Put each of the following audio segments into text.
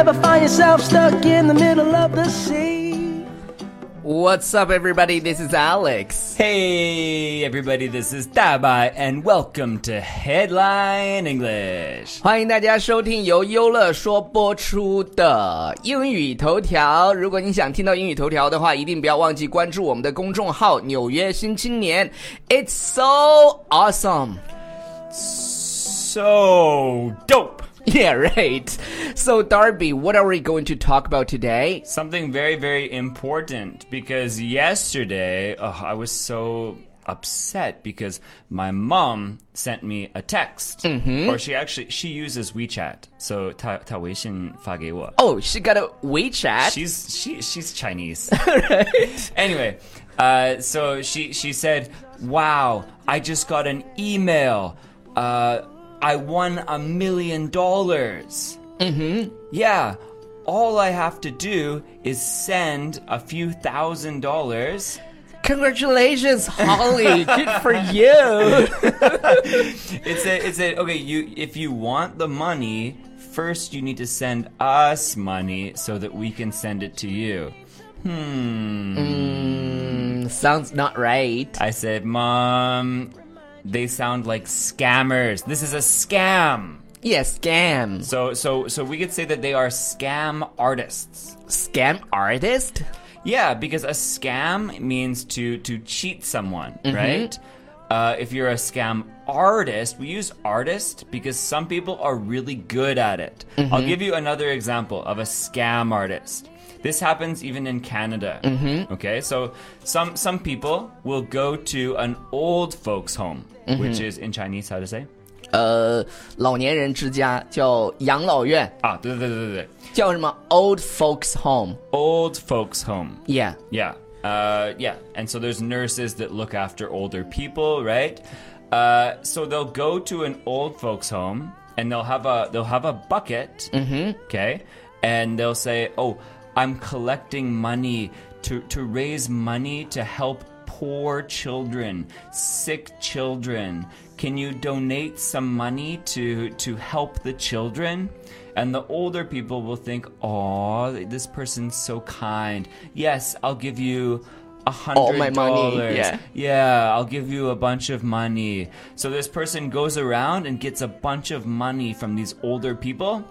ever find yourself stuck in the middle of the sea? What's up, everybody? This is Alex. Hey everybody, this is Dabai and welcome to Headline English. 欢迎大家收听由优乐说播出的英语头条。如果你想听到英语头条的话，一定不要忘记关注我们的公众号《纽约新青年》。It's so awesome. So dope. Yeah, right. So, Darby, what are we going to talk about today? Something very, very important because yesterday oh, I was so upset because my mom sent me a text, or she actually she uses WeChat, so 她她微信发给我。 Oh, she got a WeChat. She's she she's Chinese. Anyway, uh, so she she said, "Wow, I just got an email. Uh, I won a million dollars." Mm-hmm. Yeah. All I have to do is send a few thousand dollars. Congratulations, Holly. Good for you. It said it said okay, you if you want the money, first you need to send us money so that we can send it to you. Hmm. Sounds not right. I said, Mom, they sound like scammers. This is a scam. Yes, scam. So, so, so we could say that they are scam artists. Scam artist? Yeah, because a scam means to to cheat someone, right? Uh, if you're a scam artist, we use artist because some people are really good at it. I'll give you another example of a scam artist. This happens even in Canada. Okay, so some some people will go to an old folks' home, which is in Chinese how to say? 呃，老年人之家叫养老院，啊，对对对对对，叫什么 old folks home。 old folks' home. Yeah. Yeah. Uh, yeah. And so there's nurses that look after older people, right? Uh, so they'll go to an old folks home and they'll have a they'll have a bucket. Okay. And they'll say, "Oh, I'm collecting money to to raise money to help poor children, sick children. Can you donate some money to to help the children?" And the older people will think, "Oh, this person's so kind. Yes, I'll give you a All my hundred money, dollars. yeah. Yeah, I'll give you a bunch of money." So this person goes around and gets a bunch of money from these older people.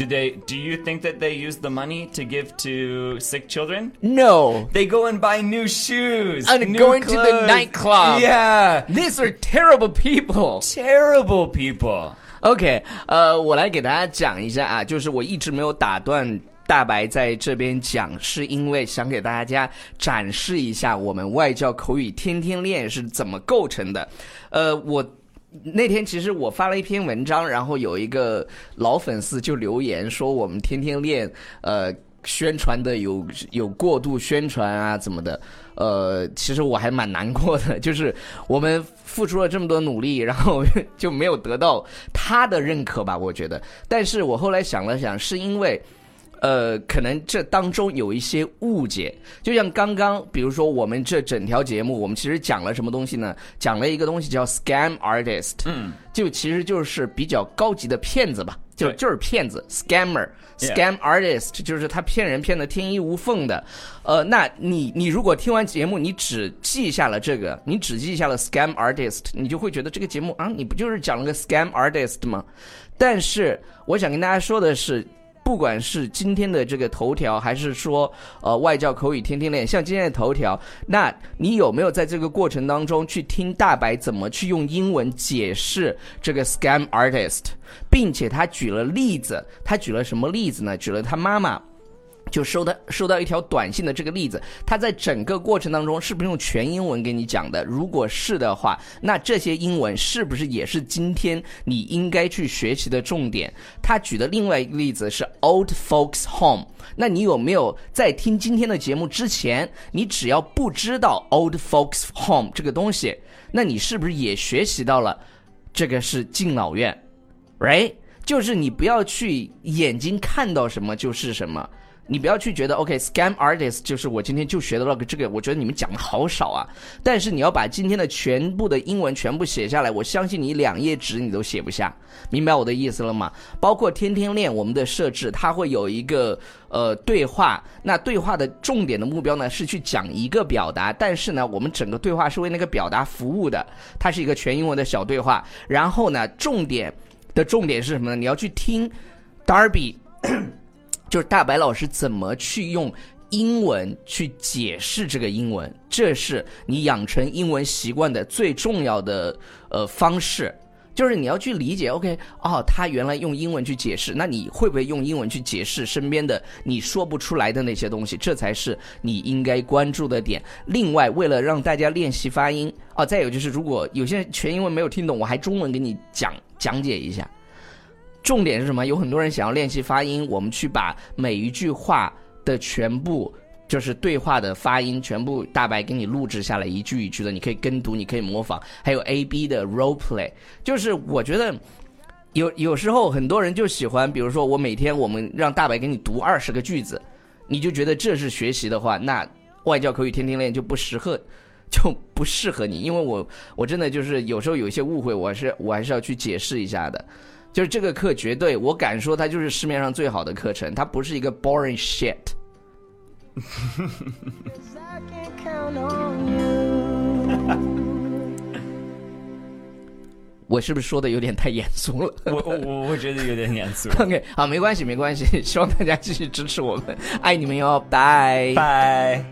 Do they? Do you think that they use the money to give to sick children? No. They go and buy new shoes And new go into the clothes. nightclub. Yeah, These are terrible people. terrible people. OK，呃，我来给大家讲一下啊，就是我一直没有打断大白在这边讲，是因为想给大家展示一下我们外教口语天天练是怎么构成的。呃，我。 那天其实我发了一篇文章，然后有一个老粉丝就留言说我们天天练，呃，宣传的有有过度宣传啊，怎么的？呃，其实我还蛮难过的，就是我们付出了这么多努力，然后就没有得到他的认可吧，我觉得。但是我后来想了想，是因为。呃，可能这当中有一些误解，就像刚刚，比如说我们这整条节目，我们其实讲了什么东西呢？讲了一个东西叫 scam artist，嗯，就其实就是比较高级的骗子吧，就就是骗子 scammer，scam artist 就是他骗人骗的天衣无缝的。呃，那你你如果听完节目，你只记下了这个，你只记下了 scam artist，你就会觉得这个节目啊，你不就是讲了个 scam artist 吗？但是我想跟大家说的是。不管是今天的这个头条，还是说呃外教口语天天练，像今天的头条，那你有没有在这个过程当中去听大白怎么去用英文解释这个 scam artist，并且他举了例子，他举了什么例子呢？举了他妈妈。就收到收到一条短信的这个例子，他在整个过程当中是不是用全英文给你讲的？如果是的话，那这些英文是不是也是今天你应该去学习的重点？他举的另外一个例子是 Old Folks Home，那你有没有在听今天的节目之前，你只要不知道 Old Folks Home 这个东西，那你是不是也学习到了这个是敬老院？right？就是你不要去眼睛看到什么就是什么。你不要去觉得 OK，scam artist 就是我今天就学到了个这个，我觉得你们讲的好少啊。但是你要把今天的全部的英文全部写下来，我相信你两页纸你都写不下，明白我的意思了吗？包括天天练我们的设置，它会有一个呃对话，那对话的重点的目标呢是去讲一个表达，但是呢，我们整个对话是为那个表达服务的，它是一个全英文的小对话。然后呢，重点的重点是什么呢？你要去听 Darby。就是大白老师怎么去用英文去解释这个英文，这是你养成英文习惯的最重要的呃方式。就是你要去理解，OK，哦，他原来用英文去解释，那你会不会用英文去解释身边的你说不出来的那些东西？这才是你应该关注的点。另外，为了让大家练习发音，哦，再有就是，如果有些全英文没有听懂，我还中文给你讲讲解一下。重点是什么？有很多人想要练习发音，我们去把每一句话的全部就是对话的发音全部大白给你录制下来，一句一句的，你可以跟读，你可以模仿。还有 A B 的 role play，就是我觉得有有时候很多人就喜欢，比如说我每天我们让大白给你读二十个句子，你就觉得这是学习的话，那外教口语天天练就不适合，就不适合你，因为我我真的就是有时候有一些误会，我是我还是要去解释一下的。就是这个课绝对，我敢说它就是市面上最好的课程，它不是一个 boring shit。我是不是说的有点太严肃了？我我我觉得有点严肃。OK，好，没关系，没关系，希望大家继续支持我们，爱你们哟，拜拜。